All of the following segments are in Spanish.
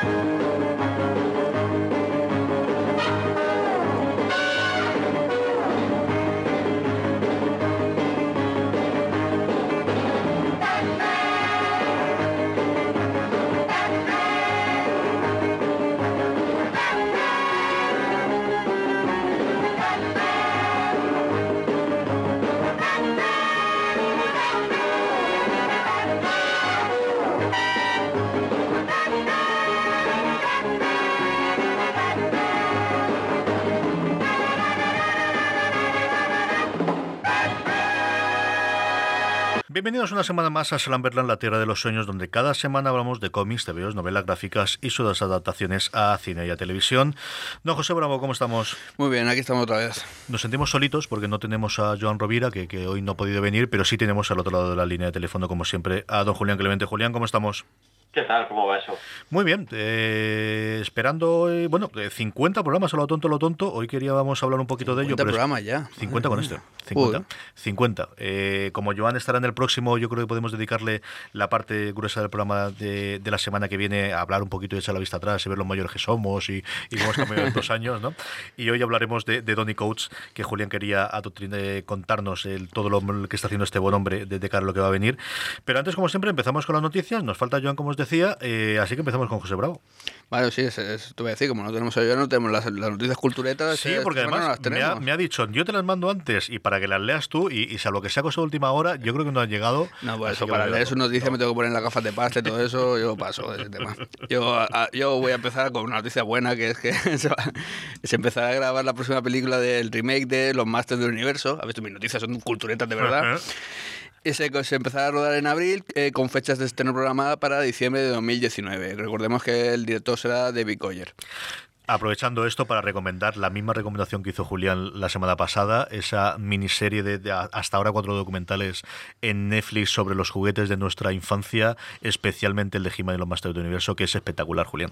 thank you Bienvenidos una semana más a Slamberland, la tierra de los sueños, donde cada semana hablamos de cómics, TVOs, novelas gráficas y sus adaptaciones a cine y a televisión. Don José Bravo, ¿cómo estamos? Muy bien, aquí estamos otra vez. Nos sentimos solitos porque no tenemos a Joan Rovira, que, que hoy no ha podido venir, pero sí tenemos al otro lado de la línea de teléfono, como siempre, a don Julián Clemente. Julián, ¿cómo estamos? ¿Qué tal? ¿Cómo va eso? Muy bien, eh, esperando, eh, bueno, 50 programas a lo tonto, lo tonto. Hoy queríamos hablar un poquito de ello. 50 pero es- programas ya. 50 con este. mía. 50. Joder. 50. Eh, como Joan estará en el próximo, yo creo que podemos dedicarle la parte gruesa del programa de, de la semana que viene a hablar un poquito y echar la vista atrás y ver los mayores que somos y, y cómo hemos cambiado en dos años, ¿no? Y hoy hablaremos de, de Donny Coates, que Julián quería eh, contarnos el, todo lo que está haciendo este buen hombre de, de cara a lo que va a venir. Pero antes, como siempre, empezamos con las noticias. Nos falta Joan, como os decía, eh, así que empezamos con José Bravo. Vale, sí, es, es- te voy a decir, como no tenemos a no tenemos las, las noticias culturetas. Sí, eh, porque semana además no las me ha, me ha dicho, yo te las mando antes y para que las leas tú y, y salvo que sea cosa de última hora, yo creo que no han llegado. No, pues eso, para leer sus noticias No. me tengo que poner las gafas de pasta y todo eso, yo paso de ese tema. Yo, a- yo voy a empezar con una noticia buena, que es que se, va- se empezará a grabar la próxima película del remake de Los Masters del Universo. Has visto mis noticias, son culturetas de verdad. Y se, se empezará a rodar en abril eh, con fechas de estreno programada para diciembre de 2019. Recordemos que el director será David Goyer. Aprovechando esto para recomendar la misma recomendación que hizo Julián la semana pasada, esa miniserie de, de a- hasta ahora cuatro documentales en Netflix sobre los juguetes de nuestra infancia, especialmente el de He-Man y los Masters del Universo, que es espectacular, Julián.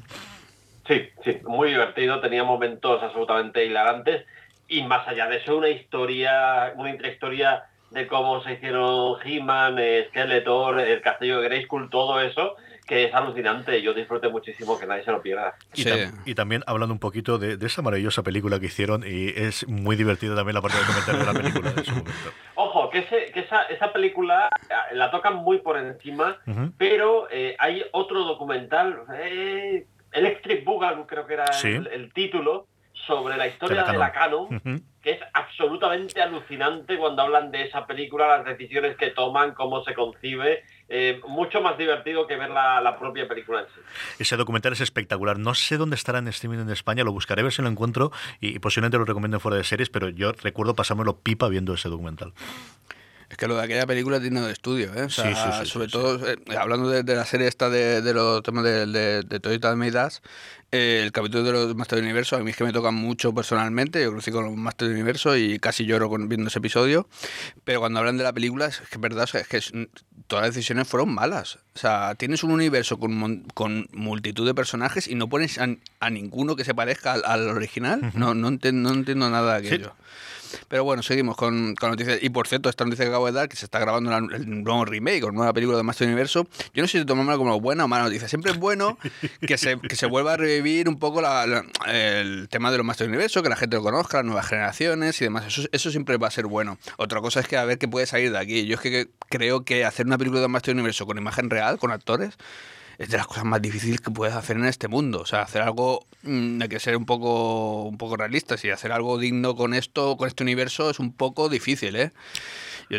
Sí, sí, muy divertido, tenía momentos absolutamente hilarantes y más allá de eso una historia, una intrahistoria de cómo se hicieron He-Man, Skeletor, el castillo de Grayskull, todo eso, que es alucinante. Yo disfruté muchísimo, que nadie se lo pierda. Y, Sí. tam- y también hablando un poquito de, de esa maravillosa película que hicieron, y es muy divertida también la parte de comentar de la película en su momento. Ojo, que, ese- que esa, esa película eh, la tocan muy por encima, pero eh, hay otro documental, eh, Electric Boogaloo creo que era Sí. el, el título, sobre la historia De de la Canon, que es absolutamente alucinante cuando hablan de esa película, las decisiones que toman, cómo se concibe, eh, mucho más divertido que ver la, la propia película en sí. Ese documental es espectacular. No sé dónde estará en streaming en España, lo buscaré a ver si lo encuentro y, y posiblemente lo recomiendo fuera de series, pero yo recuerdo pasármelo pipa viendo ese documental. Es que lo de aquella película tiene de estudio, ¿eh? O sea, Sí, sí, sí, sobre sí, todo, eh, hablando de, de la serie esta de, de los temas de, de, de Toyota eh, el capítulo de los Masters Universo, a mí es que me toca mucho personalmente, yo crecí con los Masters del Universo y casi lloro con, viendo ese episodio, pero cuando hablan de la película, es que es verdad, es que todas las decisiones fueron malas. O sea, tienes un universo con, con multitud de personajes y no pones a, a ninguno que se parezca al, al original. No, no, enten- no entiendo nada de aquello. Pero bueno, seguimos con, con noticias. Y por cierto, esta noticia que acabo de dar, que se está grabando la- el nuevo remake o nueva película de Master Universo, yo no sé si tomármela como buena o mala noticia. Siempre es bueno que se, que se vuelva a revivir un poco la- la- el tema de los Master Universo, que la gente lo conozca, las nuevas generaciones y demás. Eso, eso siempre va a ser bueno. Otra cosa es que a ver qué puede salir de aquí. Yo es que creo que hacer una película de Master Universo con imagen real, con actores, es de las cosas más difíciles que puedes hacer en este mundo. O sea, hacer algo mm, hay que ser un poco, un poco realistas y hacer algo digno con esto, con este universo, es un poco difícil, ¿eh? Yo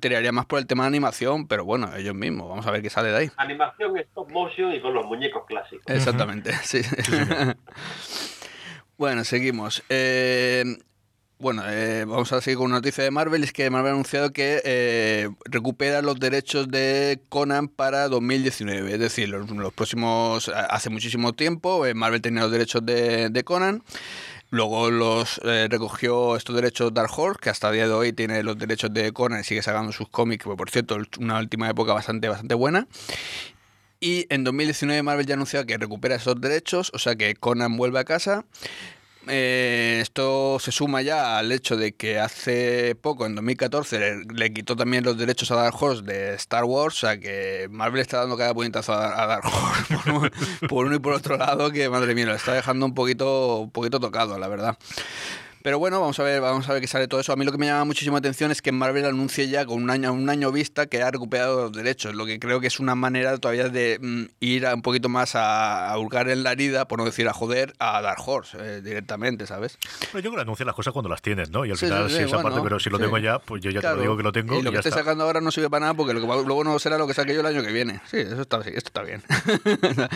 tiraría, más por el tema de animación, pero bueno, ellos mismos, vamos a ver qué sale de ahí. Animación, stop motion y con los muñecos clásicos. Exactamente, sí. bueno, seguimos. Eh, bueno, eh, vamos a seguir con una noticia de Marvel. Es que Marvel ha anunciado que eh, recupera los derechos de Conan para 2019. Es decir, los, próximos. Hace muchísimo tiempo, Marvel tenía los derechos de, de Conan. Luego los eh, recogió estos derechos Dark Horse, que hasta el día de hoy tiene los derechos de Conan y sigue sacando sus cómics, por cierto, una última época bastante, bastante buena. Y en 2019 Marvel ya anunció que recupera esos derechos, o sea que Conan vuelve a casa. Eh, esto se suma ya al hecho de que hace poco, en 2014, le, quitó también los derechos a Dark Horse de Star Wars, o sea que Marvel está dando cada puñetazo a, Dark Horse por, uno y por otro lado, que madre mía, lo está dejando un poquito, un poquito tocado, la verdad. Pero bueno, vamos a ver, vamos a ver qué sale todo eso. A mí lo que me llama muchísima atención es que Marvel anuncie ya con un año, un año vista que ha recuperado los derechos, lo que creo que es una manera todavía de mm, ir un poquito más a, a, hurgar en la herida, por no decir a joder, a Dark Horse eh, directamente, ¿sabes? yo creo que anuncia las cosas cuando las tienes, ¿no? Y al final, sí, esa parte, pero si lo tengo ya, pues yo ya te lo digo que lo tengo. Y lo que estoy sacando ahora no sirve para nada porque lo, luego no será lo que saque yo el año que viene. Sí, eso está, esto está bien.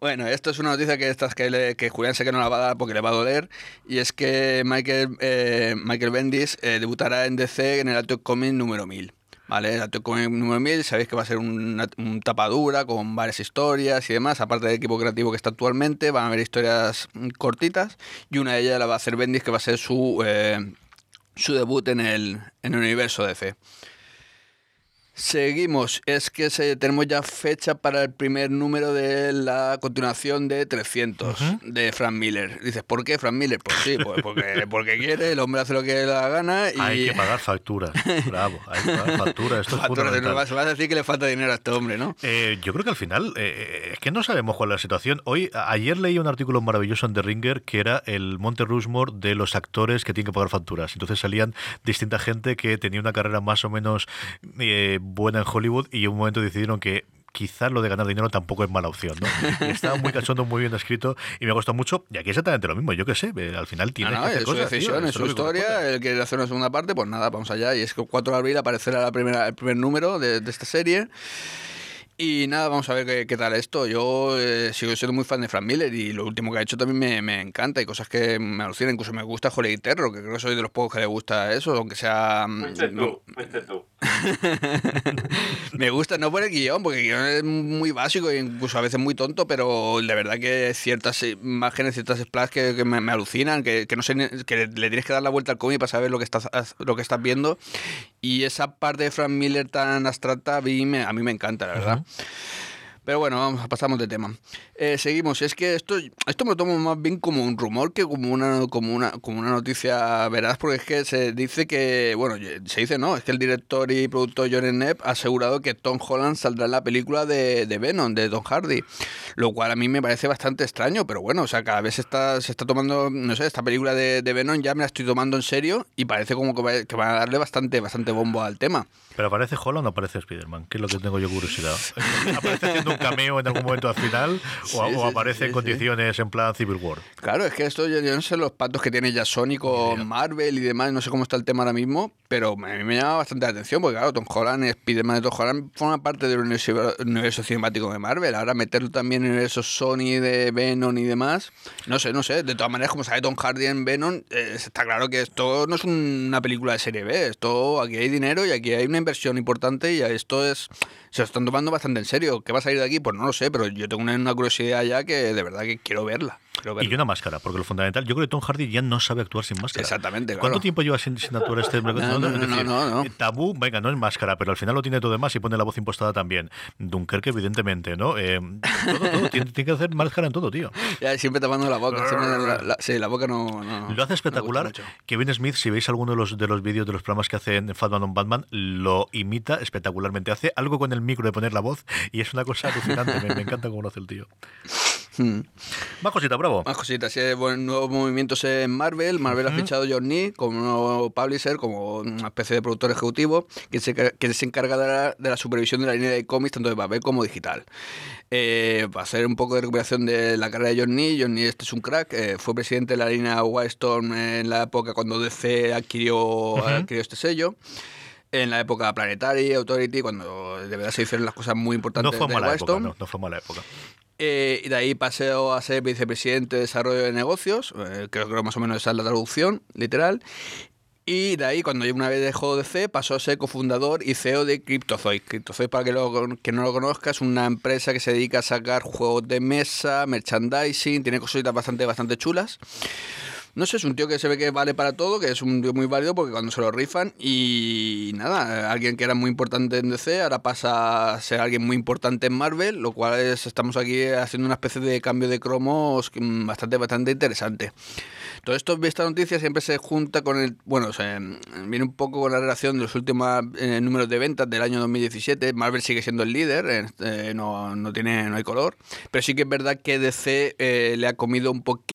Bueno, esto es una noticia que, estas que, que, Julián sé que no la va a dar porque le va a doler. Y es que Michael, eh, Michael Bendis eh, debutará en DC en el Alto Comic número 1000. ¿Vale? El Alto Comic número 1000, sabéis que va a ser una, un tapadura con varias historias y demás. Aparte del equipo creativo que está actualmente, van a haber historias cortitas. Y una de ellas la va a hacer Bendis, que va a ser su, eh, su debut en el, en el universo DC. Seguimos, es que se, tenemos ya fecha para el primer número de la continuación de 300 de Frank Miller. Dices, ¿por qué Frank Miller? Pues sí, pues porque, porque quiere, el hombre hace lo que le da gana y... Hay que pagar facturas, bravo, hay que pagar facturas, esto es vas, a decir que le falta dinero a este hombre, ¿no? Eh, yo creo que al final, eh, es que no sabemos cuál es la situación. Hoy, ayer leí un artículo maravilloso en The Ringer que era el Monte Rushmore de los actores que tienen que pagar facturas. Entonces salían distinta gente que tenía una carrera más o menos... Eh, buena en Hollywood y en un momento decidieron que quizás lo de ganar dinero tampoco es mala opción, ¿no? estaba muy cachondo, muy bien escrito y me gustó mucho. Y aquí exactamente lo mismo, yo qué sé, eh, al final tiene que es su decisión, es su historia, él quiere hacer una segunda parte, pues nada, vamos allá. Y es que 4 de abril aparecerá la primera, el primer número de, de esta serie. Y nada, vamos a ver qué, tal esto. Yo eh, sigo siendo muy fan de Frank Miller y lo último que ha hecho también me, me encanta. Hay cosas que me alucinan, incluso me gusta Holy Terror, que creo que soy de los pocos que le gusta eso, aunque sea... Mm, fuiste tú, fuiste tú. me gusta, no por el guion, porque el guion es muy básico e incluso a veces muy tonto, pero de verdad que ciertas imágenes, ciertas splash que, me, alucinan, que, no sé, que le tienes que dar la vuelta al cómic para saber lo que estás, lo que estás viendo. Y esa parte de Frank Miller tan abstracta a mí me, a mí me encanta, la verdad. Pero bueno, vamos, pasamos de tema. Eh, seguimos. Es que esto, esto me lo tomo más bien como un rumor que como una, como una, como una noticia veraz, porque es que se dice que, bueno, se dice no, es que el director y productor John Knapp ha asegurado que Tom Holland saldrá en la película de, de, Venom, de Tom Hardy, lo cual a mí me parece bastante extraño, pero bueno, o sea, cada vez está, se está tomando, no sé, esta película de, de Venom ya me la estoy tomando en serio y parece como que, va, que van a darle bastante, bastante bombo al tema. ¿Pero aparece Holland o aparece Spider-Man? ¿Qué es lo que tengo yo curiosidad? ¿Aparece haciendo un cameo en algún momento al final? ¿O, aparece en condiciones en plan Civil War? Claro, es que esto yo, no sé los patos que tiene ya Sony con Marvel y demás, no sé cómo está el tema ahora mismo, pero a mí me llama bastante la atención porque, claro, Tom Holland, Spider-Man de Tom Holland forman parte del universo, cinemático de Marvel. Ahora meterlo también en universo Sony de Venom y demás, no sé, no sé. De todas maneras, como sabe Tom Hardy en Venom, eh, está claro que esto no es una película de serie B. Esto, aquí hay dinero y aquí hay una inversión importante y esto es se lo están tomando bastante en serio. ¿Qué va a salir de aquí? Pues no lo sé, pero yo tengo una, curiosidad ya que de verdad que quiero verla. Y una máscara, porque lo fundamental, yo creo que Tom Hardy ya no sabe actuar sin máscara. Exactamente. ¿Cuánto tiempo lleva sin, actuar este? no, no, no, no, Tabú, venga, no es máscara, pero al final lo tiene todo demás y pone la voz impostada también. Dunkerque, evidentemente, ¿no? Eh, todo, todo. tiene, que hacer máscara en todo, tío. Ya, siempre tapando la boca. la, sí, la boca no. lo hace espectacular. Kevin Smith, si veis alguno de los, de los vídeos de los programas que hace en Fatman on Batman, lo imita espectacularmente. Hace algo con el micro de poner la voz y es una cosa alucinante. me, me encanta cómo lo hace el tío. Hmm. Más cositas, bravo. Más cositas, sí, bueno, nuevos movimientos en Marvel. Marvel ha fichado a John Nee como nuevo publisher, como una especie de productor ejecutivo, que se, que se encarga de la, de la supervisión de la línea de cómics, tanto de papel como digital. Eh, para hacer un poco de recuperación de la carrera de John Nee, John Nee este es un crack, eh, fue presidente de la línea Wildstorm en la época cuando DC adquirió, adquirió este sello en la época Planetary, Authority, cuando de verdad se hicieron las cosas muy importantes No fue de mala época, no, no fue mala época. Eh, y de ahí paseo a ser vicepresidente de desarrollo de negocios, eh, creo que más o menos esa es la traducción literal. Y de ahí, cuando una vez dejó DC, pasó a ser cofundador y CEO de Cryptozoid. Cryptozoid, para que, lo, que no lo conozca, es una empresa que se dedica a sacar juegos de mesa, merchandising, tiene cositas bastante, bastante chulas. No sé, es un tío que se ve que vale para todo, que es un tío muy válido porque cuando se lo rifan y nada, alguien que era muy importante en DC ahora pasa a ser alguien muy importante en Marvel, lo cual es, estamos aquí haciendo una especie de cambio de cromos mm, bastante, bastante interesante. Todo esto, esta noticia siempre se junta con el, bueno, se, viene un poco con la relación de los últimos eh, números de ventas del año 2017. Marvel sigue siendo el líder, eh, no, no, tiene, no hay color, pero sí que es verdad que DC eh, le ha comido un poquito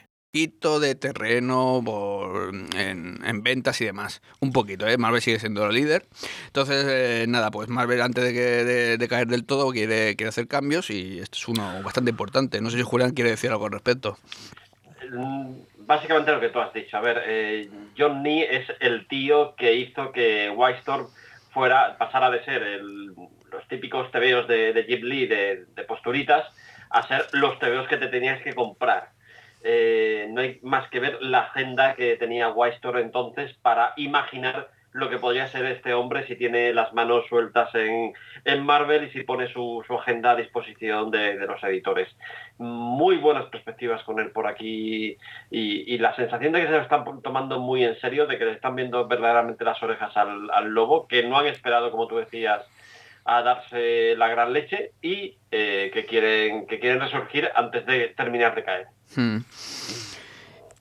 Poquito de terreno en, en, ventas y demás. Un poquito, ¿eh? Marvel sigue siendo el líder. Entonces, eh, nada, pues Marvel antes de, caer del todo quiere, quiere hacer cambios y este es uno bastante importante. No sé si Julián quiere decir algo al respecto. Básicamente lo que tú has dicho. A ver, eh, John Nee es el tío que hizo que Wildstorm fuera, pasara de ser los típicos tebeos de, de Lee de, de posturitas a ser los tebeos que te tenías que comprar. Eh, no hay más que ver la agenda que tenía Wildstorm entonces para imaginar lo que podría ser este hombre si tiene las manos sueltas en, en Marvel y si pone su, su agenda a disposición de, de, los editores. Muy buenas perspectivas con él por aquí y, y, la sensación de que se lo están tomando muy en serio, de que le están viendo verdaderamente las orejas al, al lobo, que no han esperado, como tú decías, a darse la gran leche y eh, que, quieren, que quieren resurgir antes de terminar de caer. Hmm.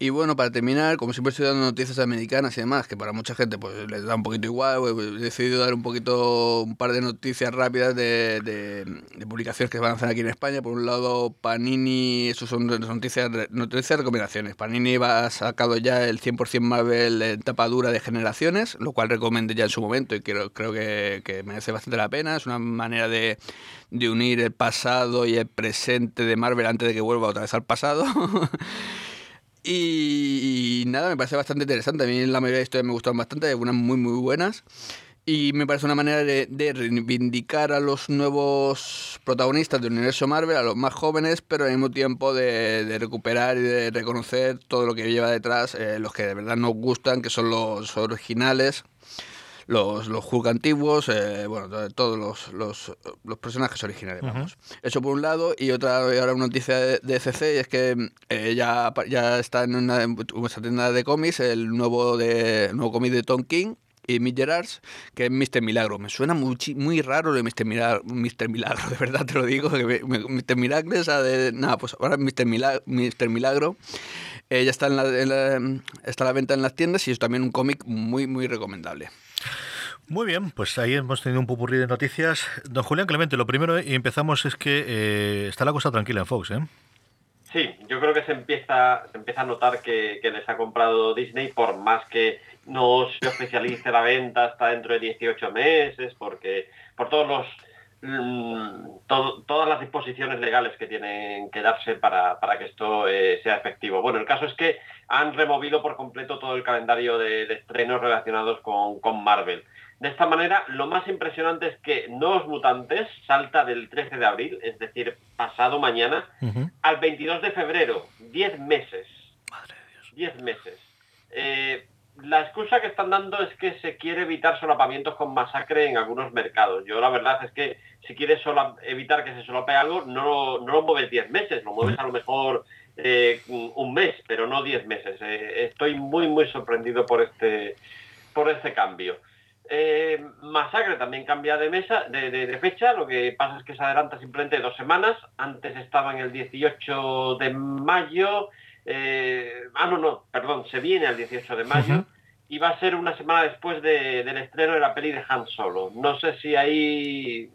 Y bueno, para terminar, como siempre estoy dando noticias americanas y demás, que para mucha gente pues les da un poquito igual, pues, he decidido dar un poquito, un par de noticias rápidas de, publicaciones que se van a hacer aquí en España. Por un lado, Panini, eso son noticias, noticias recomendaciones. Panini ha sacado ya el 100% Marvel en tapa dura de generaciones, lo cual recomendé ya en su momento y creo, creo que, que merece bastante la pena. Es una manera de unir el pasado y el presente de Marvel antes de que vuelva otra vez al pasado. Y, y, nada, me parece bastante interesante. A mí la mayoría de historias me gustaron bastante, algunas muy, muy buenas. Y me parece una manera de, de, reivindicar a los nuevos protagonistas del universo Marvel, a los más jóvenes, pero al mismo tiempo de, de recuperar y de reconocer todo lo que lleva detrás, eh, los que de verdad nos gustan, que son los originales, los, los Hulk antiguos, eh, bueno, todos los, los, los, personajes originales, vamos. Uh -huh. Eso por un lado, y otra, ahora una noticia de, de CC, y es que eh, ya, ya está en una, una tienda de cómics el nuevo, de, el nuevo cómic de Tom King, y Mick Gerards, que es Mr. Milagro. Me suena muy, muy raro de Mr. Milagro, Mr. Milagro, de verdad te lo digo. Que me, Mr. Milagro, de, nada, pues ahora Mr. Milagro. Mr. Milagro eh, ya está, en la, en la, está a la venta en las tiendas y es también un cómic muy, muy recomendable. Muy bien, pues ahí hemos tenido un pupurrí de noticias. Don Julián Clemente, lo primero y empezamos es que eh, está la cosa tranquila en Fox, ¿eh? Sí, yo creo que se empieza, se empieza a notar que, que les ha comprado Disney, por más que no se oficialice la venta hasta dentro de 18 meses, porque por todos los mm, todas las disposiciones legales que tienen que darse para, que esto eh, sea efectivo. Bueno, el caso es que han removido por completo todo el calendario de, estrenos relacionados con, Marvel. De esta manera, lo más impresionante es que Nuevos Mutantes salta del 13 de abril, es decir, pasado mañana, al 22 de febrero, 10 meses. Madre de Dios. 10 meses. Eh, la excusa que están dando es que se quiere evitar solapamientos con masacre en algunos mercados. Yo la verdad es que si quieres evitar que se solape algo, no, lo mueves 10 meses, lo mueves a lo mejor eh, un mes, pero no 10 meses. Eh, estoy muy, muy sorprendido por este, por este cambio. Eh, masacre también cambia de, mesa, de, fecha, lo que pasa es que se adelanta simplemente dos semanas. Antes estaba en el 18 de mayo eh, ah, no, no, perdón, se viene el 18 de mayo y va a ser una semana después del estreno de la peli de Han Solo. No sé si ahí...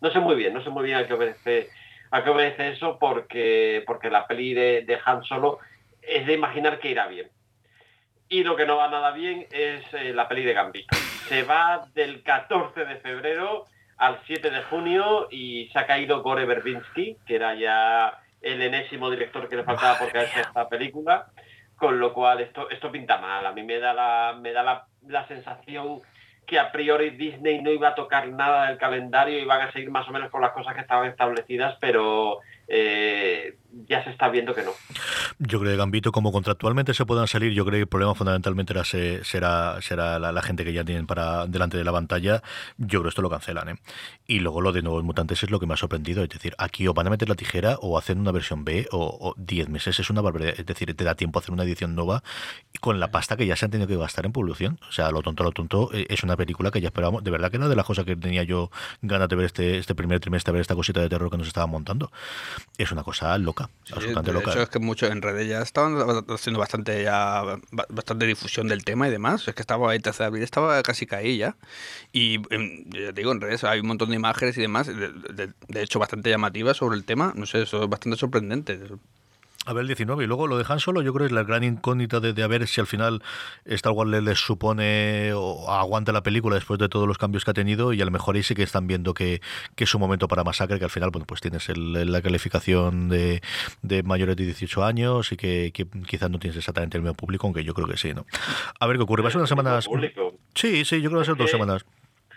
No sé muy bien, no sé muy bien a qué obedece, a qué obedece eso porque, porque la peli de, Han Solo es de imaginar que irá bien. Y lo que no va nada bien es eh, la peli de Gambito. Se va del 14 de febrero al 7 de junio y se ha caído Gore Verbinski, que era ya el enésimo director que le faltaba por caerse esta película, con lo cual esto, esto pinta mal. A mí me da la, me da la, la sensación que a priori Disney no iba a tocar nada del calendario y van a seguir más o menos con las cosas que estaban establecidas, pero eh, ya se está viendo que no. Yo creo que Gambito, como contractualmente se puedan salir, yo creo que el problema fundamentalmente será, será la, gente que ya tienen para delante de la pantalla. Yo creo que esto lo cancelan. ¿eh? Y luego lo de nuevos mutantes es lo que me ha sorprendido. Es decir, aquí o van a meter la tijera o hacen una versión B o 10 meses es una barbaridad. Es decir, te da tiempo a hacer una edición nueva con la pasta que ya se han tenido que gastar en publicación. O sea, lo tonto, lo tonto, eh, es una película que ya esperábamos. De verdad que era de las cosas que tenía yo ganas de ver este, este primer trimestre, ver esta cosita de terror que nos estaban montando. Es una cosa loca, loca. Es que muchos en redes ya estaban haciendo bastante ya bastante difusión del tema y demás. Es que estaba ahí 13 de abril, estaba casi caí ya. Y em, ya te digo, en redes hay un montón de imágenes y demás, de, de hecho bastante llamativas sobre el tema. No sé, eso es bastante sorprendente. A ver, el 19. Y luego lo dejan solo, yo creo que es la gran incógnita de, de a ver si al final Star Wars les, supone o aguanta la película después de todos los cambios que ha tenido y a lo mejor ahí sí que están viendo que, es un momento para masacre, que al final, bueno, pues tienes la calificación de, mayores de 18 años y que, quizás no tienes exactamente el mismo público, aunque yo creo que sí, ¿no? A ver qué ocurre. Va a ser unas semanas... Sí, sí, yo creo que va a ser dos semanas.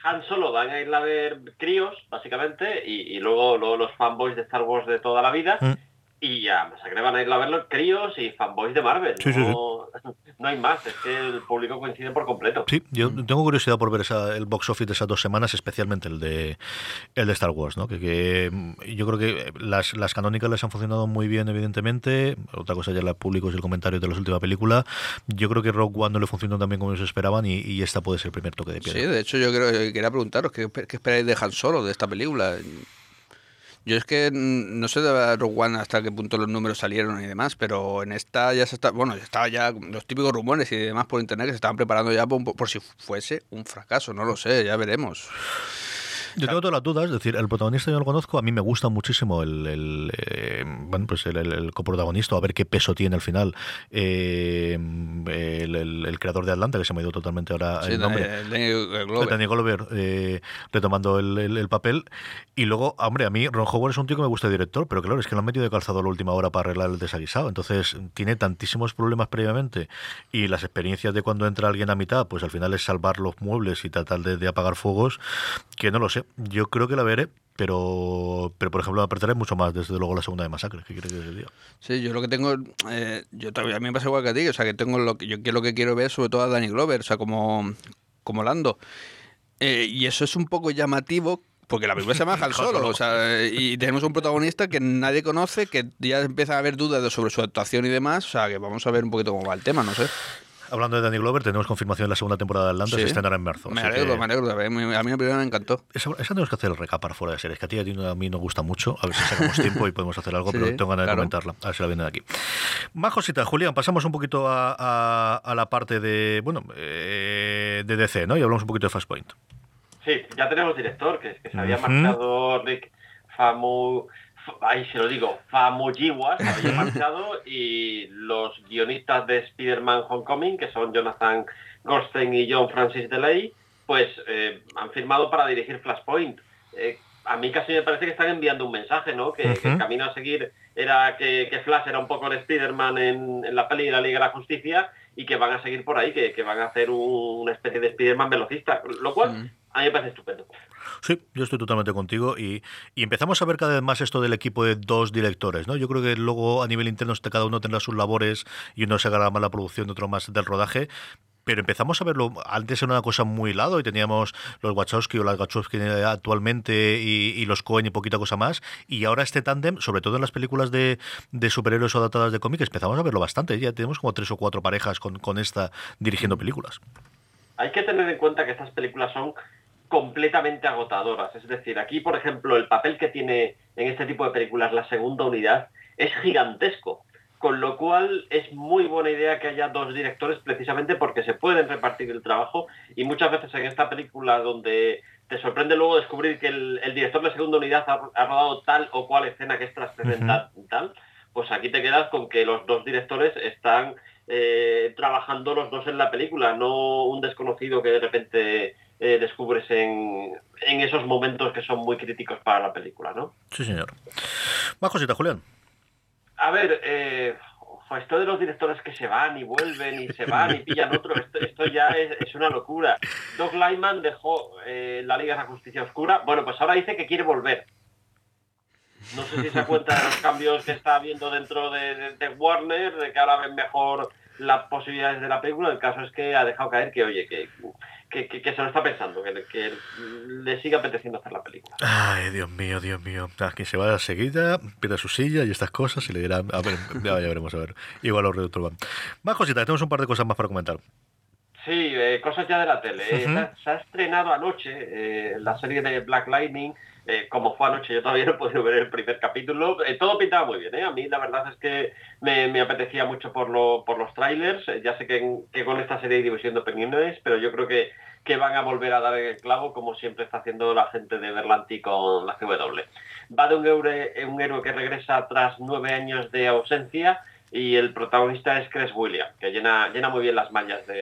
Han Solo van a ir a ver críos, básicamente, y, luego, los fanboys de Star Wars de toda la vida. Mm. Y ya, Masacre van a ir a ver los críos y fanboys de Marvel. no, no, hay más, es que el público coincide por completo. Sí, yo tengo curiosidad por ver el box office de esas dos semanas, especialmente el de el de Star Wars, ¿no? Que, yo creo que las, las canónicas les han funcionado muy bien, evidentemente. Otra cosa ya el público y el comentario de la última película. Yo creo que Rogue One no le funcionó tan bien como ellos esperaban y, esta puede ser el primer toque de piedra. Sí, de hecho yo creo, quería preguntaros, ¿qué, qué esperáis de Han Solo, de esta película? Yo es que no sé de Rogue hasta qué punto los números salieron y demás, pero en esta ya se está, bueno, ya estaba ya los típicos rumores y demás por internet que se estaban preparando ya por si fuese un fracaso, no lo sé, ya veremos. Yo tengo todas las dudas, es decir, el protagonista yo lo conozco, a mí me gusta muchísimo el, el eh, bueno, pues el, el, coprotagonista, a ver qué peso tiene al final eh, el, creador de Atlanta, que se me ha ido totalmente ahora el nombre. Danny Glover. Eh, retomando el, papel. Y luego, hombre, a mí Ron Howard es un tío que me gusta de director, pero claro, es que lo han metido de calzado a la última hora para arreglar el desaguisado. Entonces, tiene tantísimos problemas previamente y las experiencias de cuando entra alguien a mitad, pues al final es salvar los muebles y tratar de apagar fuegos, que no lo sé yo creo que la veré, pero, pero por ejemplo, me mucho más, desde luego, la segunda de Masacre. ¿Qué crees que se diga? Sí, yo lo que tengo, eh, yo todavía a mí me pasa igual que a ti, o sea, que tengo lo que yo lo que quiero ver, sobre todo a Danny Glover, o sea, como, como Lando. Eh, y eso es un poco llamativo porque la película se llama Han Solo, o sea, y tenemos un protagonista que nadie conoce, que ya empieza a haber dudas sobre su actuación y demás, o sea, que vamos a ver un poquito cómo va el tema, no sé. Hablando de Danny Glover, tenemos confirmación de la segunda temporada de Atlanta, se estrenará en marzo. Me alegro, me alegro. A mí la primera me encantó. Esa, tenemos que hacer el recapar fuera de series, que a ti a, mí nos gusta mucho. A ver si sacamos tiempo y podemos hacer algo, pero tengo ganas de comentarla. A ver si la vienen aquí. Más cositas, Julián. Pasamos un poquito a, la parte de, bueno, eh, de DC, ¿no? Y hablamos un poquito de Fastpoint. Sí, ya tenemos director, que, que se había marcado Rick Famu ahí se lo digo, Famuyiwa se había marchado y los guionistas de Spider-Man Homecoming, que son Jonathan Goldstein y John Francis DeLay, pues eh, han firmado para dirigir Flashpoint. Eh, a mí casi me parece que están enviando un mensaje, ¿no? Que, el camino a seguir era que, Flash era un poco el Spider-Man en, la peli de la Liga de la Justicia y que van a seguir por ahí, que, van a hacer una especie de Spider-Man velocista, lo cual a mí me parece estupendo. Sí, yo estoy totalmente contigo y, empezamos a ver cada vez más esto del equipo de dos directores, ¿no? Yo creo que luego a nivel interno cada uno tendrá sus labores y uno se agarra más la producción, otro más del rodaje, pero empezamos a verlo. Antes era una cosa muy lado y teníamos los Wachowski o las Wachowski actualmente y, los Cohen y poquita cosa más. Y ahora este tándem, sobre todo en las películas de, superhéroes o adaptadas de cómics, empezamos a verlo bastante. Ya tenemos como tres o cuatro parejas con, con esta dirigiendo películas. Hay que tener en cuenta que estas películas son completamente agotadoras. Es decir, aquí, por ejemplo, el papel que tiene en este tipo de películas la segunda unidad es gigantesco. Con lo cual es muy buena idea que haya dos directores precisamente porque se pueden repartir el trabajo y muchas veces en esta película donde te sorprende luego descubrir que el, director de segunda unidad ha, rodado tal o cual escena que es trascendental, tal, pues aquí te quedas con que los dos directores están eh, trabajando los dos en la película, no un desconocido que de repente eh, descubres en, en, esos momentos que son muy críticos para la película, ¿no? Sí, señor. Más cosita, Julián. A ver, eh, esto de los directores que se van y vuelven y se van y pillan otro, esto, ya es, una locura. Doug Lyman dejó eh, la Liga de la Justicia Oscura. Bueno, pues ahora dice que quiere volver. No sé si se cuenta de los cambios que está habiendo dentro de, de Warner, de que ahora ven mejor las posibilidades de la película. El caso es que ha dejado caer que, oye, que que, que, se lo está pensando, que, que, le sigue apeteciendo hacer la película. Ay, Dios mío, Dios mío. A quien se va a seguida, pide su silla y estas cosas y le dirán, a ver, ya, veremos, a ver. Igual los reductos van. Más cositas, tenemos un par de cosas más para comentar. Sí, eh, cosas ya de la tele. Eh, se, ha, estrenado anoche eh, la serie de Black Lightning, eh, como fue anoche, yo todavía no he podido ver el primer capítulo. Todo pintaba muy bien, ¿eh? A mí la verdad es que me, apetecía mucho por, lo, por los trailers. ya sé que, con esta serie hay división de opiniones, pero yo creo que, que van a volver a dar el clavo, como siempre está haciendo la gente de Berlanti con la CW. Va de un héroe, un héroe que regresa tras nueve años de ausencia y el protagonista es Chris William, que llena, llena muy bien las mallas de,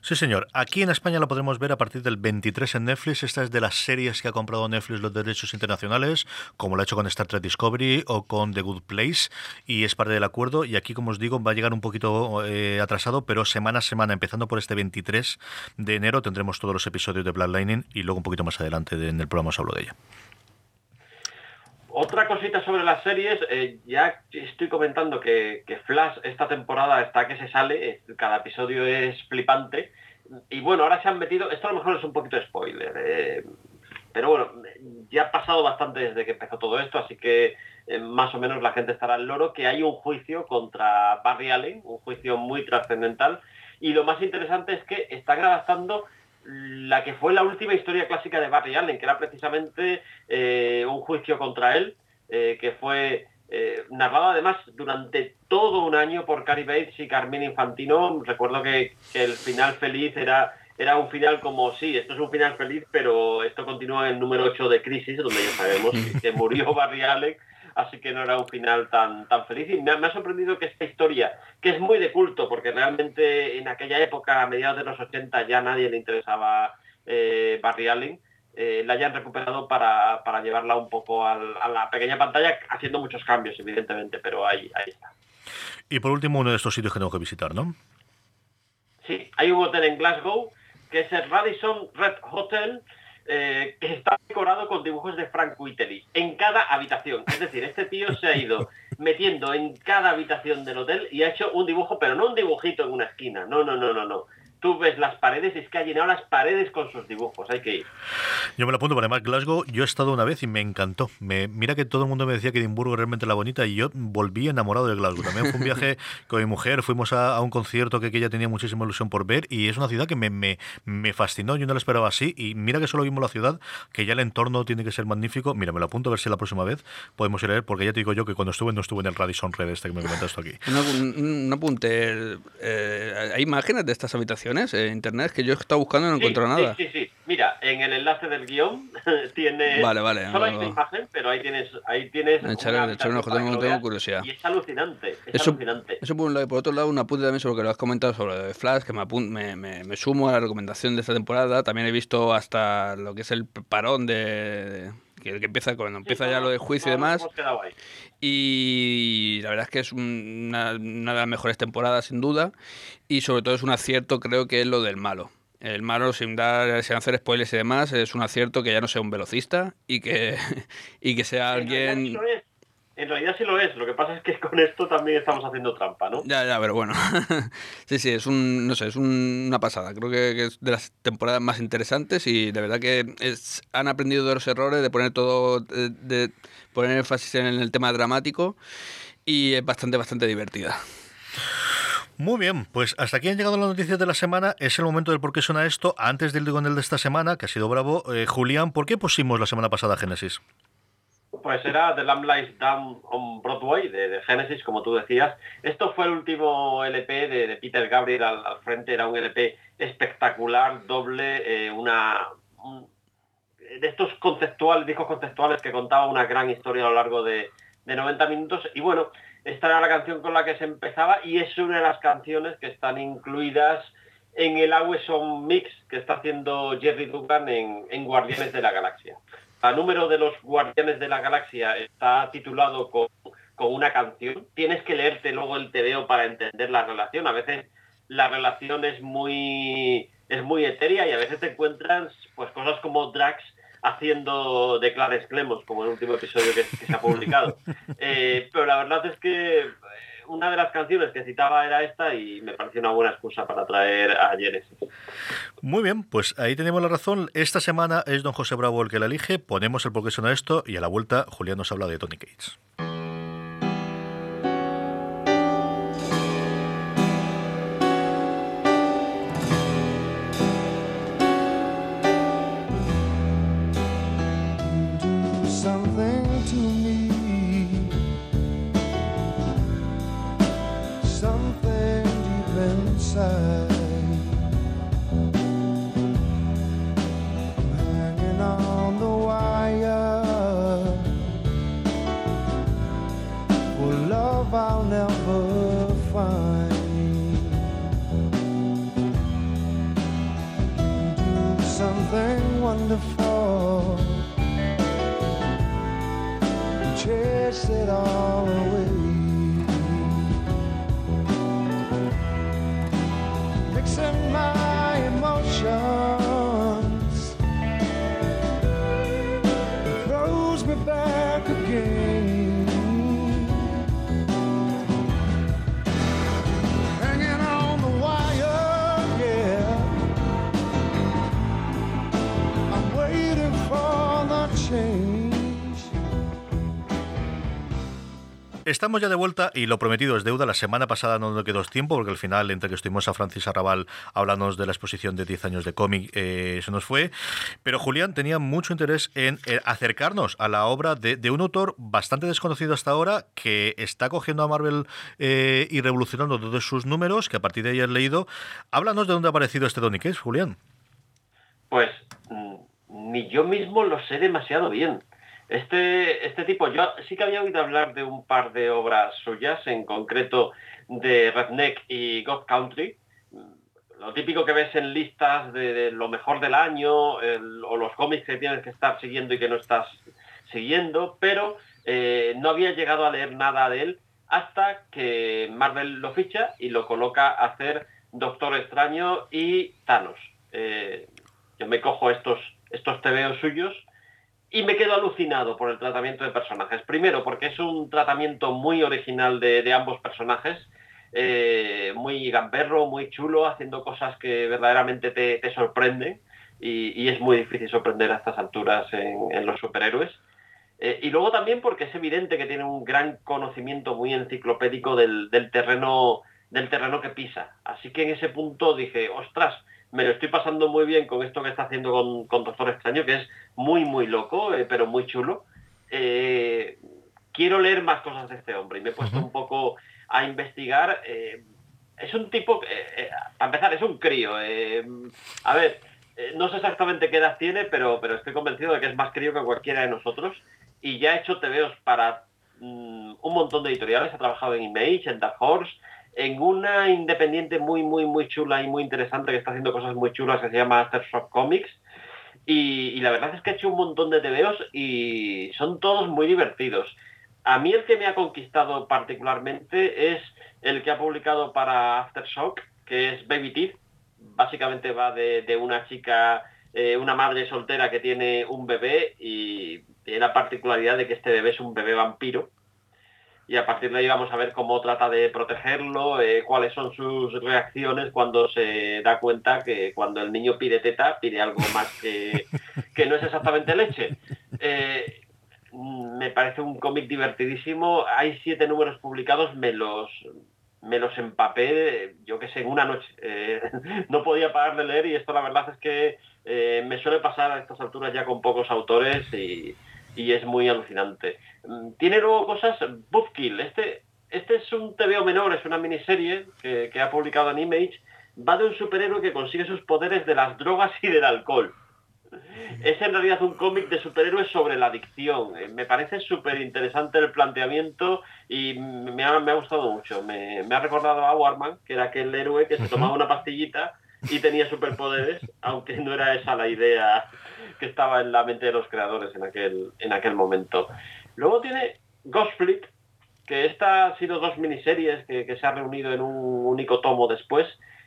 Sí, señor. Aquí en España la podremos ver a partir del 23 en Netflix. Esta es de las series que ha comprado Netflix los derechos internacionales, como lo ha hecho con Star Trek Discovery o con The Good Place, y es parte del acuerdo. Y aquí, como os digo, va a llegar un poquito eh, atrasado, pero semana a semana, empezando por este 23 de enero, tendremos todos los episodios de Black Lightning y luego un poquito más adelante en el programa os hablo de ella. Otra cosita sobre las series, eh, ya estoy comentando que, Flash esta temporada está que se sale, cada episodio es flipante. Y bueno, ahora se han metido, esto a lo mejor es un poquito spoiler, eh, pero bueno, ya ha pasado bastante desde que empezó todo esto, así que eh, más o menos la gente estará al loro, que hay un juicio contra Barry Allen, un juicio muy trascendental. Y lo más interesante es que están adaptando la que fue la última historia clásica de Barry Allen, que era precisamente eh, un juicio contra él, eh, que fue eh, narrado además durante todo un año por Cary Bates y Carmine Infantino. Recuerdo que, el final feliz era era un final como, sí, esto es un final feliz, pero esto continúa en el número 8 de Crisis, donde ya sabemos que murió Barry Allen, así que no era un final tan, tan feliz. Y me, ha sorprendido que esta historia, que es muy de culto, porque realmente en aquella época, a mediados de los 80, ya nadie le interesaba eh, Barry Allen, eh, la hayan recuperado para, llevarla un poco a la pequeña pantalla, haciendo muchos cambios, evidentemente, pero ahí, ahí está. Y por último, uno de estos sitios que tengo que visitar, ¿no? Sí, hay un hotel en Glasgow, que es el Radisson Red Hotel, eh, que está decorado con dibujos de Frank Whiteley en cada habitación. Es decir, este tío se ha ido metiendo en cada habitación del hotel y ha hecho un dibujo, pero no un dibujito en una esquina. No, no, no, no, no tú ves las paredes, es que ha llenado las paredes con sus dibujos, hay que ir. Yo me lo apunto, pero además Glasgow, yo he estado una vez y me encantó. Me, mira que todo el mundo me decía que Edimburgo realmente la bonita y yo volví enamorado de Glasgow. También fue un viaje con mi mujer, fuimos a, un concierto que, ella tenía muchísima ilusión por ver y es una ciudad que me, me, me, fascinó, yo no la esperaba así y mira que solo vimos la ciudad, que ya el entorno tiene que ser magnífico. Mira, me lo apunto a ver si la próxima vez podemos ir a ver, porque ya te digo yo que cuando estuve no estuve en el Radisson Red este que me comentaste aquí. Un, apunte, eh, ¿hay imágenes de estas habitaciones en internet? que yo he estado buscando y no encuentro nada. Sí, sí, Mira, en el enlace del guion tiene. Vale, vale. Solo hay una imagen, pero ahí tienes. Ahí tienes un ojo, tengo, curiosidad. Y es alucinante. Es eso, alucinante. Eso por un lado. Y por otro lado, un apunte también sobre lo que lo has comentado sobre Flash, que me, me, me, sumo a la recomendación de esta temporada. También he visto hasta lo que es el parón de, que, que empieza cuando empieza ya lo del juicio y demás. Y la verdad es que es una, una, de las mejores temporadas sin duda y sobre todo es un acierto creo que es lo del malo. El malo, sin dar, sin hacer spoilers y demás, es un acierto que ya no sea un velocista y que, y que sea alguien... En realidad sí lo es, lo que pasa es que con esto también estamos haciendo trampa, ¿no? Ya, ya, pero bueno. sí, sí, es un, no sé, es una pasada. Creo que, es de las temporadas más interesantes y de verdad que es, han aprendido de los errores, de poner todo, de, de poner énfasis en el tema dramático y es bastante, bastante divertida. Muy bien, pues hasta aquí han llegado las noticias de la semana. Es el momento del por qué suena esto. Antes del con el de esta semana, que ha sido bravo, eh, Julián, ¿por qué pusimos la semana pasada Génesis? Pues era The Lamb Lies Down on Broadway de, Genesis, como tú decías. Esto fue el último LP de, Peter Gabriel al, frente. Era un LP espectacular, doble, eh, una de estos conceptuales, discos conceptuales que contaba una gran historia a lo largo de, de 90 minutos. Y bueno, esta era la canción con la que se empezaba y es una de las canciones que están incluidas en el Awesome Mix que está haciendo Jerry Dugan en, Guardianes de la Galaxia. El número de los Guardianes de la Galaxia está titulado con, una canción. Tienes que leerte luego el TVO para entender la relación. A veces la relación es muy, es muy etérea y a veces te encuentras pues, cosas como Drax haciendo de Clarence Clemos, como el último episodio que, se ha publicado. Eh, pero la verdad es que una de las canciones que citaba era esta y me pareció una buena excusa para traer a Genesis. Muy bien, pues ahí tenemos la razón. Esta semana es don José Bravo el que la elige, ponemos el por qué suena esto y a la vuelta Julián nos habla de Tony Cates. Estamos ya de vuelta y lo prometido es deuda. La semana pasada no nos quedó tiempo porque al final, entre que estuvimos a Francis Arrabal hablándonos de la exposición de 10 años de cómic, eh, se nos fue. Pero Julián tenía mucho interés en eh, acercarnos a la obra de, un autor bastante desconocido hasta ahora que está cogiendo a Marvel eh, y revolucionando todos sus números, que a partir de ahí has leído. Háblanos de dónde ha aparecido este Donny Case, Julián. Pues mm, ni yo mismo lo sé demasiado bien. Este, este tipo, yo sí que había oído hablar de un par de obras suyas, en concreto de Redneck y God Country. Lo típico que ves en listas de, lo mejor del año o los cómics que tienes que estar siguiendo y que no estás siguiendo, pero eh, no había llegado a leer nada de él hasta que Marvel lo ficha y lo coloca a hacer Doctor Extraño y Thanos. Eh, yo me cojo estos, estos tebeos suyos y me quedo alucinado por el tratamiento de personajes. Primero, porque es un tratamiento muy original de, ambos personajes, eh, muy gamberro, muy chulo, haciendo cosas que verdaderamente te, sorprenden y, es muy difícil sorprender a estas alturas en, los superhéroes. Eh, y luego también porque es evidente que tiene un gran conocimiento muy enciclopédico del, terreno, del terreno que pisa. Así que en ese punto dije, ostras, me lo estoy pasando muy bien con esto que está haciendo con, Doctor Extraño, que es muy, muy loco, eh, pero muy chulo. Eh, quiero leer más cosas de este hombre y me he puesto un poco a investigar. Eh, es un tipo, para empezar, es un crío. a ver, no sé exactamente qué edad tiene, pero, pero estoy convencido de que es más crío que cualquiera de nosotros. Y ya ha hecho TVOs para mm, un montón de editoriales. Ha trabajado en Image, en Dark Horse, en una independiente muy, muy, muy chula y muy interesante que está haciendo cosas muy chulas que se llama Aftershock Comics. Y, la verdad es que ha hecho un montón de TVOs y son todos muy divertidos. A mí el que me ha conquistado particularmente es el que ha publicado para Aftershock, que es Baby Teeth. Básicamente va de, una chica, eh, una madre soltera que tiene un bebé y tiene la particularidad de que este bebé es un bebé vampiro y a partir de ahí vamos a ver cómo trata de protegerlo, eh, cuáles son sus reacciones cuando se da cuenta que cuando el niño pide teta, pide algo más que, que no es exactamente leche. Eh, me parece un cómic divertidísimo. Hay siete números publicados, me los, me los empapé, yo que sé, en una noche. Eh, no podía parar de leer y esto la verdad es que me suele pasar a estas alturas ya con pocos autores y, y es muy alucinante. Tiene luego cosas, Buzzkill, este, este es un TVO menor, es una miniserie que, ha publicado en Image, va de un superhéroe que consigue sus poderes de las drogas y del alcohol. Es en realidad un cómic de superhéroes sobre la adicción. Eh, me parece súper interesante el planteamiento y me ha, gustado mucho. Me, ha recordado a Warman, que era aquel héroe que se tomaba una pastillita y tenía superpoderes, aunque no era esa la idea que estaba en la mente de los creadores en aquel, en aquel momento. Luego tiene Ghost Flick, que esta ha sido dos miniseries que, se ha reunido en un único tomo después.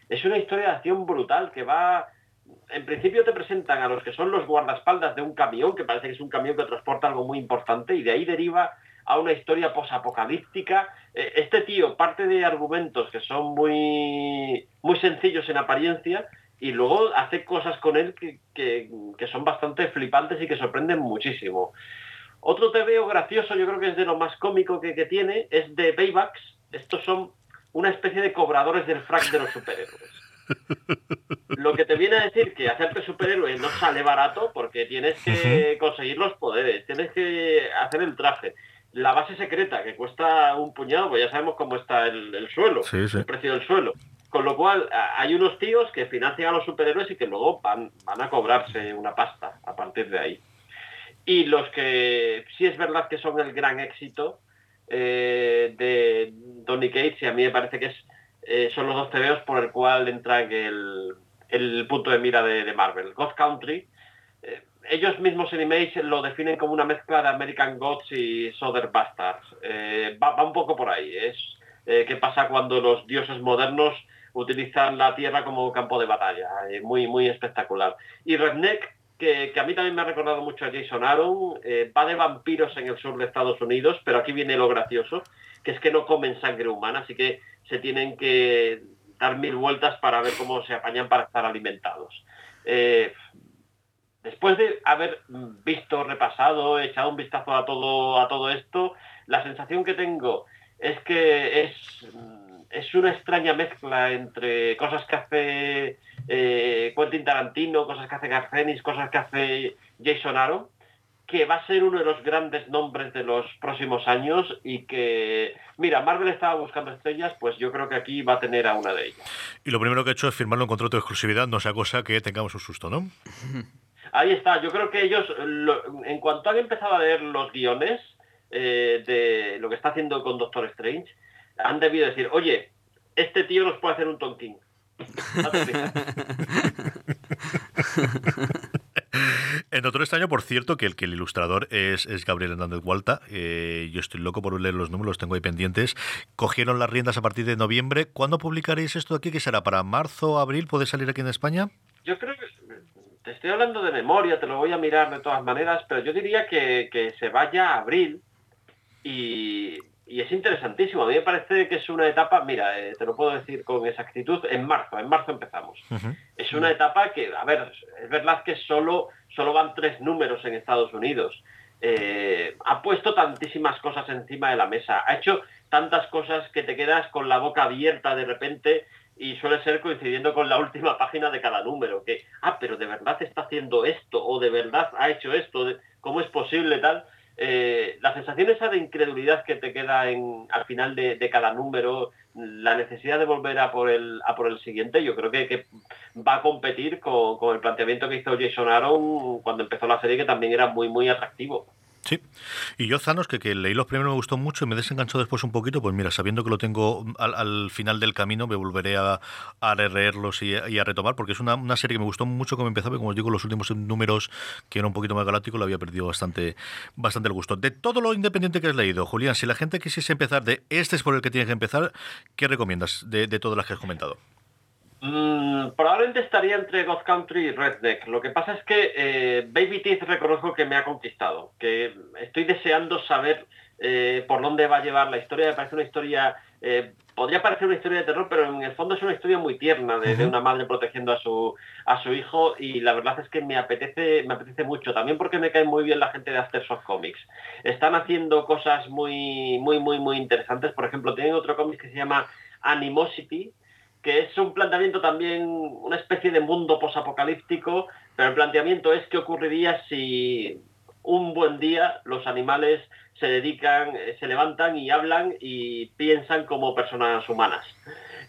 Es una historia de acción brutal que va... En principio te presentan a los que son los guardaespaldas de un camión, que parece que es un camión que transporta algo muy importante, y de ahí deriva a una historia posapocalíptica. Eh, este tío parte de argumentos que son muy, muy sencillos en apariencia, y luego hace cosas con él que, son bastante flipantes y que sorprenden muchísimo. Otro veo gracioso, yo creo que es de lo más cómico que, tiene, es de Paybacks. Estos son una especie de cobradores del frac de los superhéroes. Lo que te viene a decir que hacerte superhéroe no sale barato porque tienes que conseguir los poderes, tienes que hacer el traje. La base secreta, que cuesta un puñado, pues ya sabemos cómo está el, suelo, el precio del suelo. Con lo cual, hay unos tíos que financian a los superhéroes y que luego van, van a cobrarse una pasta a partir de ahí. Y los que sí es verdad que son el gran éxito eh, de Donny Cates, y a mí me parece que eh, son los dos TVOs por el cual entra en el, punto de mira de, Marvel. God Country, eh, ellos mismos en Image lo definen como una mezcla de American Gods y Soder Bastards. Va, va, un poco por ahí. Es qué pasa cuando los dioses modernos utilizar la tierra como campo de batalla. Muy, muy espectacular. Y Redneck, que, a mí también me ha recordado mucho a Jason Aaron, eh, va de vampiros en el sur de Estados Unidos, pero aquí viene lo gracioso, que es que no comen sangre humana, así que se tienen que dar mil vueltas para ver cómo se apañan para estar alimentados. Eh, después de haber visto, repasado, echado un vistazo a todo, a todo esto, la sensación que tengo es que es es una extraña mezcla entre cosas que hace eh, Quentin Tarantino, cosas que hace Garcenis, cosas que hace Jason Aaron. que va a ser uno de los grandes nombres de los próximos años y que, mira, Marvel estaba buscando estrellas, pues yo creo que aquí va a tener a una de ellas. Y lo primero que ha hecho es firmarlo en contrato de exclusividad, no sea cosa que tengamos un susto, ¿no? Ahí está, yo creo que ellos, en cuanto han empezado a leer los guiones eh, de lo que está haciendo con Doctor Strange, han debido decir, oye, este tío nos puede hacer un tonking. En Doctor Extraño, por cierto, que el que el ilustrador es, Gabriel Hernández Hualta. Eh, yo estoy loco por leer los números, tengo ahí pendientes. Cogieron las riendas a partir de noviembre. ¿Cuándo publicaréis esto aquí? ¿Qué será? ¿Para marzo, abril? ¿Puede salir aquí en España? Yo creo que te estoy hablando de memoria, te lo voy a mirar de todas maneras, pero yo diría que, que se vaya a abril y y es interesantísimo. A mí me parece que es una etapa, mira, eh, te lo puedo decir con exactitud, en marzo, en marzo empezamos. Es una etapa que, a ver, es verdad que solo, solo van tres números en Estados Unidos. Eh, ha puesto tantísimas cosas encima de la mesa, ha hecho tantas cosas que te quedas con la boca abierta de repente y suele ser coincidiendo con la última página de cada número, que, ah, pero de verdad está haciendo esto, o de verdad ha hecho esto, ¿cómo es posible tal? Eh, la sensación esa de incredulidad que te queda en, al final de, cada número, la necesidad de volver a por el, a por el siguiente, yo creo que, va a competir con, con, el planteamiento que hizo Jason Aaron cuando empezó la serie, que también era muy, muy atractivo. Sí, y yo Zanos, que, que leí los primeros me gustó mucho y me desenganchó después un poquito, pues mira, sabiendo que lo tengo al, final del camino, me volveré a, a releerlos y, a retomar, porque es una, serie que me gustó mucho como empezaba, y como os digo, los últimos números, que era un poquito más galáctico, lo había perdido bastante, bastante el gusto. De todo lo independiente que has leído, Julián, si la gente quisiese empezar de este es por el que tienes que empezar, ¿qué recomiendas de, de todas las que has comentado? Mm, probablemente estaría entre God Country y Redneck. Lo que pasa es que eh, Baby Teeth reconozco que me ha conquistado, que estoy deseando saber eh, por dónde va a llevar la historia. Me parece una historia, eh, podría parecer una historia de terror, pero en el fondo es una historia muy tierna de, una madre protegiendo a su a su hijo y la verdad es que me apetece me apetece mucho. También porque me cae muy bien la gente de Aftersoft Comics. Están haciendo cosas muy muy muy muy interesantes. Por ejemplo, tienen otro cómic que se llama Animosity que es un planteamiento también, una especie de mundo posapocalíptico, pero el planteamiento es qué ocurriría si un buen día los animales se dedican, eh, se levantan y hablan y piensan como personas humanas.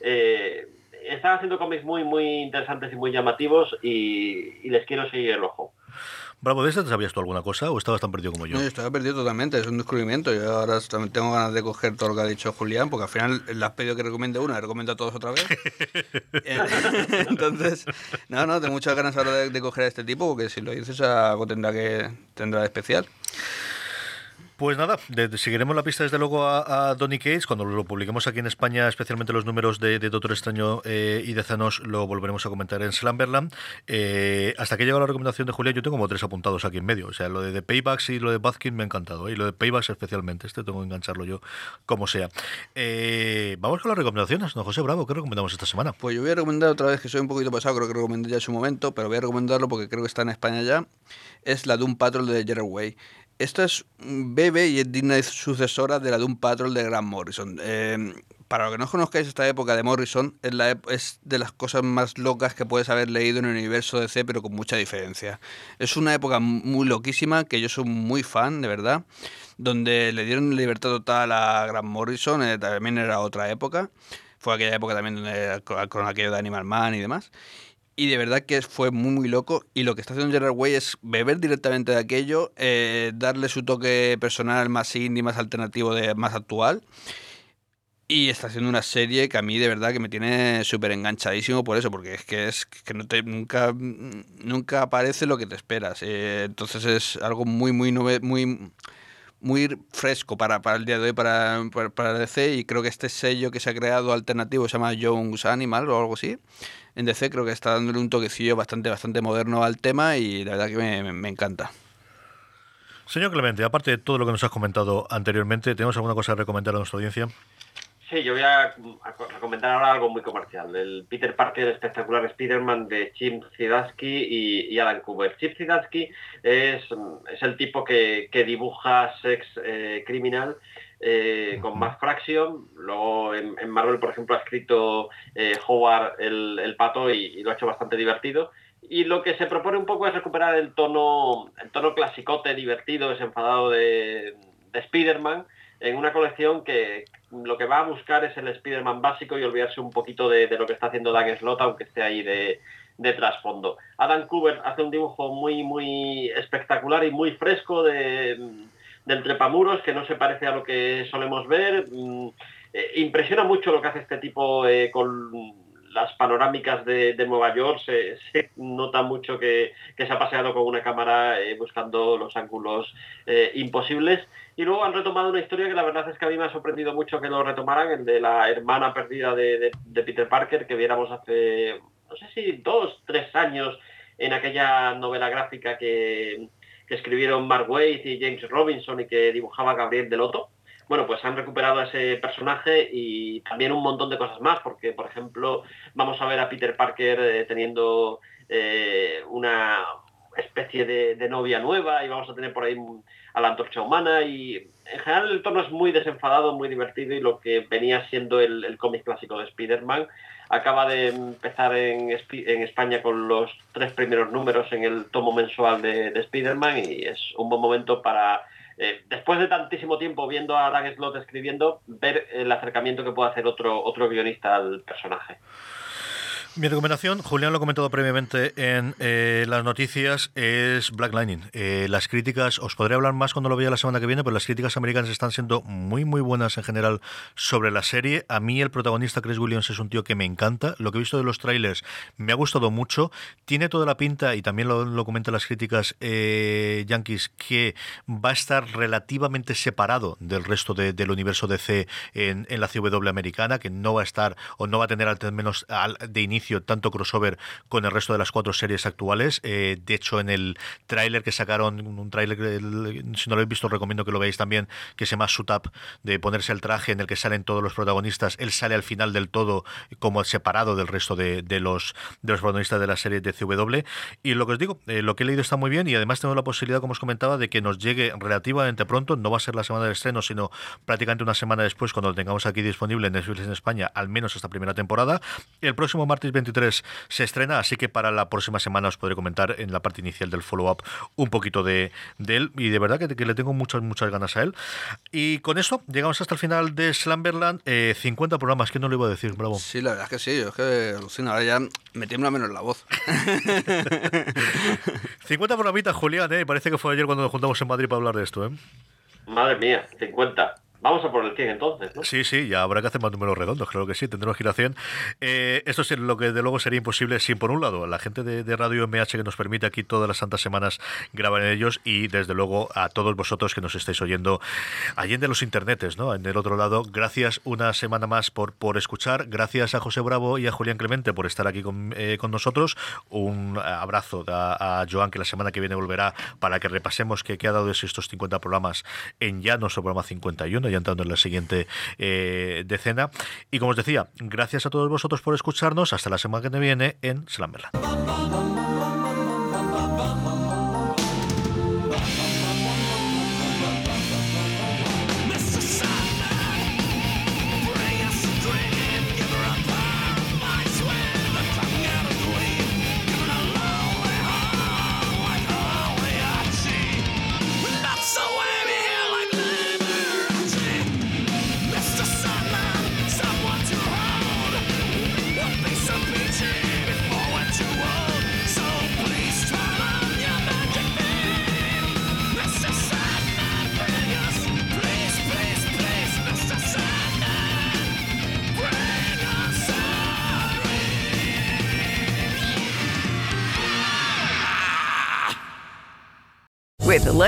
Eh, están haciendo cómics muy, muy interesantes y muy llamativos y les quiero seguir el ojo. Bravo, ¿de esta sabías tú alguna cosa o estabas tan perdido como yo? No, yo estaba perdido totalmente, es un descubrimiento. Yo ahora tengo ganas de coger todo lo que ha dicho Julián, porque al final le has pedido que recomiende una, le recomiendo a todos otra vez. Entonces, no, no, tengo muchas ganas ahora de, coger a este tipo, porque si lo dices algo tendrá que tendrá de especial. Pues nada, seguiremos la pista desde luego a, Donny Cates. Cuando lo publiquemos aquí en España, especialmente los números de, Doctor Extraño eh, y de Zanos, lo volveremos a comentar en Slamberland. Eh, hasta que llega la recomendación de Julia, yo tengo como tres apuntados aquí en medio. O sea, lo de, Paybacks y lo de Bazkin me ha encantado. ¿eh? Y lo de Paybacks especialmente. Este tengo que engancharlo yo como sea. vamos con las recomendaciones. No, José Bravo, ¿qué recomendamos esta semana? Pues yo voy a recomendar otra vez, que soy un poquito pasado, creo que recomendé ya en su momento, pero voy a recomendarlo porque creo que está en España ya. Es la de un Patrol de Jerry Way. Esta es bebé y es digna sucesora de la de un Patrol de Grant Morrison. Em, para los que no conozcáis esta época de Morrison, es, de las cosas más locas que puedes haber leído en el universo DC, pero con mucha diferencia. Es una época muy loquísima, que yo soy muy fan, de verdad, donde le dieron libertad total a Grant Morrison, eh, también era otra época. Fue aquella época también donde, con aquello de Animal Man y demás. Y de verdad que fue muy, muy loco. Y lo que está haciendo Gerard Way es beber directamente de aquello, eh, darle su toque personal más indie, más alternativo, de, más actual. Y está haciendo una serie que a mí de verdad que me tiene súper enganchadísimo por eso, porque es que es que no te, nunca, nunca aparece lo que te esperas. Eh, entonces es algo muy, muy, muy, muy fresco para, para el día de hoy para, para, DC y creo que este sello que se ha creado alternativo se llama Jones Animal o algo así en DC creo que está dándole un toquecillo bastante, bastante moderno al tema y la verdad que me, encanta. Señor Clemente, aparte de todo lo que nos has comentado anteriormente, ¿tenemos alguna cosa que recomendar a nuestra audiencia? Sí, yo voy a, recomendar ahora algo muy comercial. El Peter Parker espectacular Spider-Man de Chip Zdarsky y, y, Alan Cooper. Chip Zdarsky es, es el tipo que, dibuja Sex eh, Criminal eh, con más Fraction. Luego en, Marvel, por ejemplo, ha escrito eh, Howard el, Pato y, lo ha hecho bastante divertido. Y lo que se propone un poco es recuperar el tono, el tono clasicote, divertido, desenfadado de, de Spider-Man en una colección que lo que va a buscar es el Spider-Man básico y olvidarse un poquito de, lo que está haciendo Dan Slott, aunque esté ahí de, trasfondo. Adam Cooper hace un dibujo muy, muy espectacular y muy fresco de, del trepamuros, que no se parece a lo que solemos ver. Mm, eh, impresiona mucho lo que hace este tipo eh, con las panorámicas de, Nueva York se, nota mucho que, se ha paseado con una cámara eh, buscando los ángulos eh, imposibles. Y luego han retomado una historia que la verdad es que a mí me ha sorprendido mucho que lo retomaran, el de la hermana perdida de, Peter Parker, que viéramos hace, no sé si dos, tres años en aquella novela gráfica que, que escribieron Mark Waid y James Robinson y que dibujaba Gabriel Delotto bueno, pues han recuperado a ese personaje y también un montón de cosas más, porque, por ejemplo, vamos a ver a Peter Parker eh, teniendo eh, una especie de, novia nueva y vamos a tener por ahí a la antorcha humana y en general el tono es muy desenfadado, muy divertido y lo que venía siendo el, cómic clásico de Spider-Man acaba de empezar en, España con los tres primeros números en el tomo mensual de, de Spider-Man y es un buen momento para eh, después de tantísimo tiempo viendo a Dan Slott escribiendo, ver el acercamiento que puede hacer otro, otro guionista al personaje. Mi recomendación, Julián lo ha comentado previamente en eh, las noticias, es Black Lightning. Eh, las críticas, os podré hablar más cuando lo vea la semana que viene, pero las críticas americanas están siendo muy, muy buenas en general sobre la serie. A mí el protagonista Chris Williams es un tío que me encanta. Lo que he visto de los trailers me ha gustado mucho. Tiene toda la pinta, y también lo, lo comentan las críticas eh, yankees, que va a estar relativamente separado del resto del universo DC en, en la CW americana, que no va a estar o no va a tener al menos de inicio tanto crossover con el resto de las cuatro series actuales. Eh, de hecho, en el tráiler que sacaron, un tráiler si no lo habéis visto recomiendo que lo veáis también, que se llama Suit Up, de ponerse el traje en el que salen todos los protagonistas. Él sale al final del todo como separado del resto de, los, de los protagonistas de la serie de CW. Y lo que os digo, eh, lo que he leído está muy bien y además tengo la posibilidad, como os comentaba, de que nos llegue relativamente pronto. No va a ser la semana del estreno, sino prácticamente una semana después, cuando lo tengamos aquí disponible en Netflix en España, al menos esta primera temporada. El próximo martes 23 se estrena, así que para la próxima semana os podré comentar en la parte inicial del follow-up un poquito de, él y de verdad que, le tengo muchas, muchas ganas a él. Y con esto llegamos hasta el final de Slamberland, 50 eh, programas, que no le iba a decir, bravo. Sí, la verdad es que sí, es que alucina, ahora ya me tiembla menos la voz. 50 programitas, Julián, ¿eh? parece que fue ayer cuando nos juntamos en Madrid para hablar de esto. ¿eh? Madre mía, 50. Vamos a por el 100 entonces, ¿no? Sí, sí, ya habrá que hacer más números redondos, creo que sí, tendremos 100. Eh, esto es lo que de luego sería imposible sin, por un lado, la gente de, Radio MH que nos permite aquí todas las santas semanas grabar en ellos y, desde luego, a todos vosotros que nos estáis oyendo allí de los internetes, ¿no? En el otro lado, gracias una semana más por, por escuchar, gracias a José Bravo y a Julián Clemente por estar aquí con, eh, con nosotros. Un abrazo a, a, Joan, que la semana que viene volverá para que repasemos qué, ha dado de estos 50 programas en ya nuestro programa 51 ya entrando en la siguiente eh, decena. Y como os decía, gracias a todos vosotros por escucharnos. Hasta la semana que viene en Slamberland.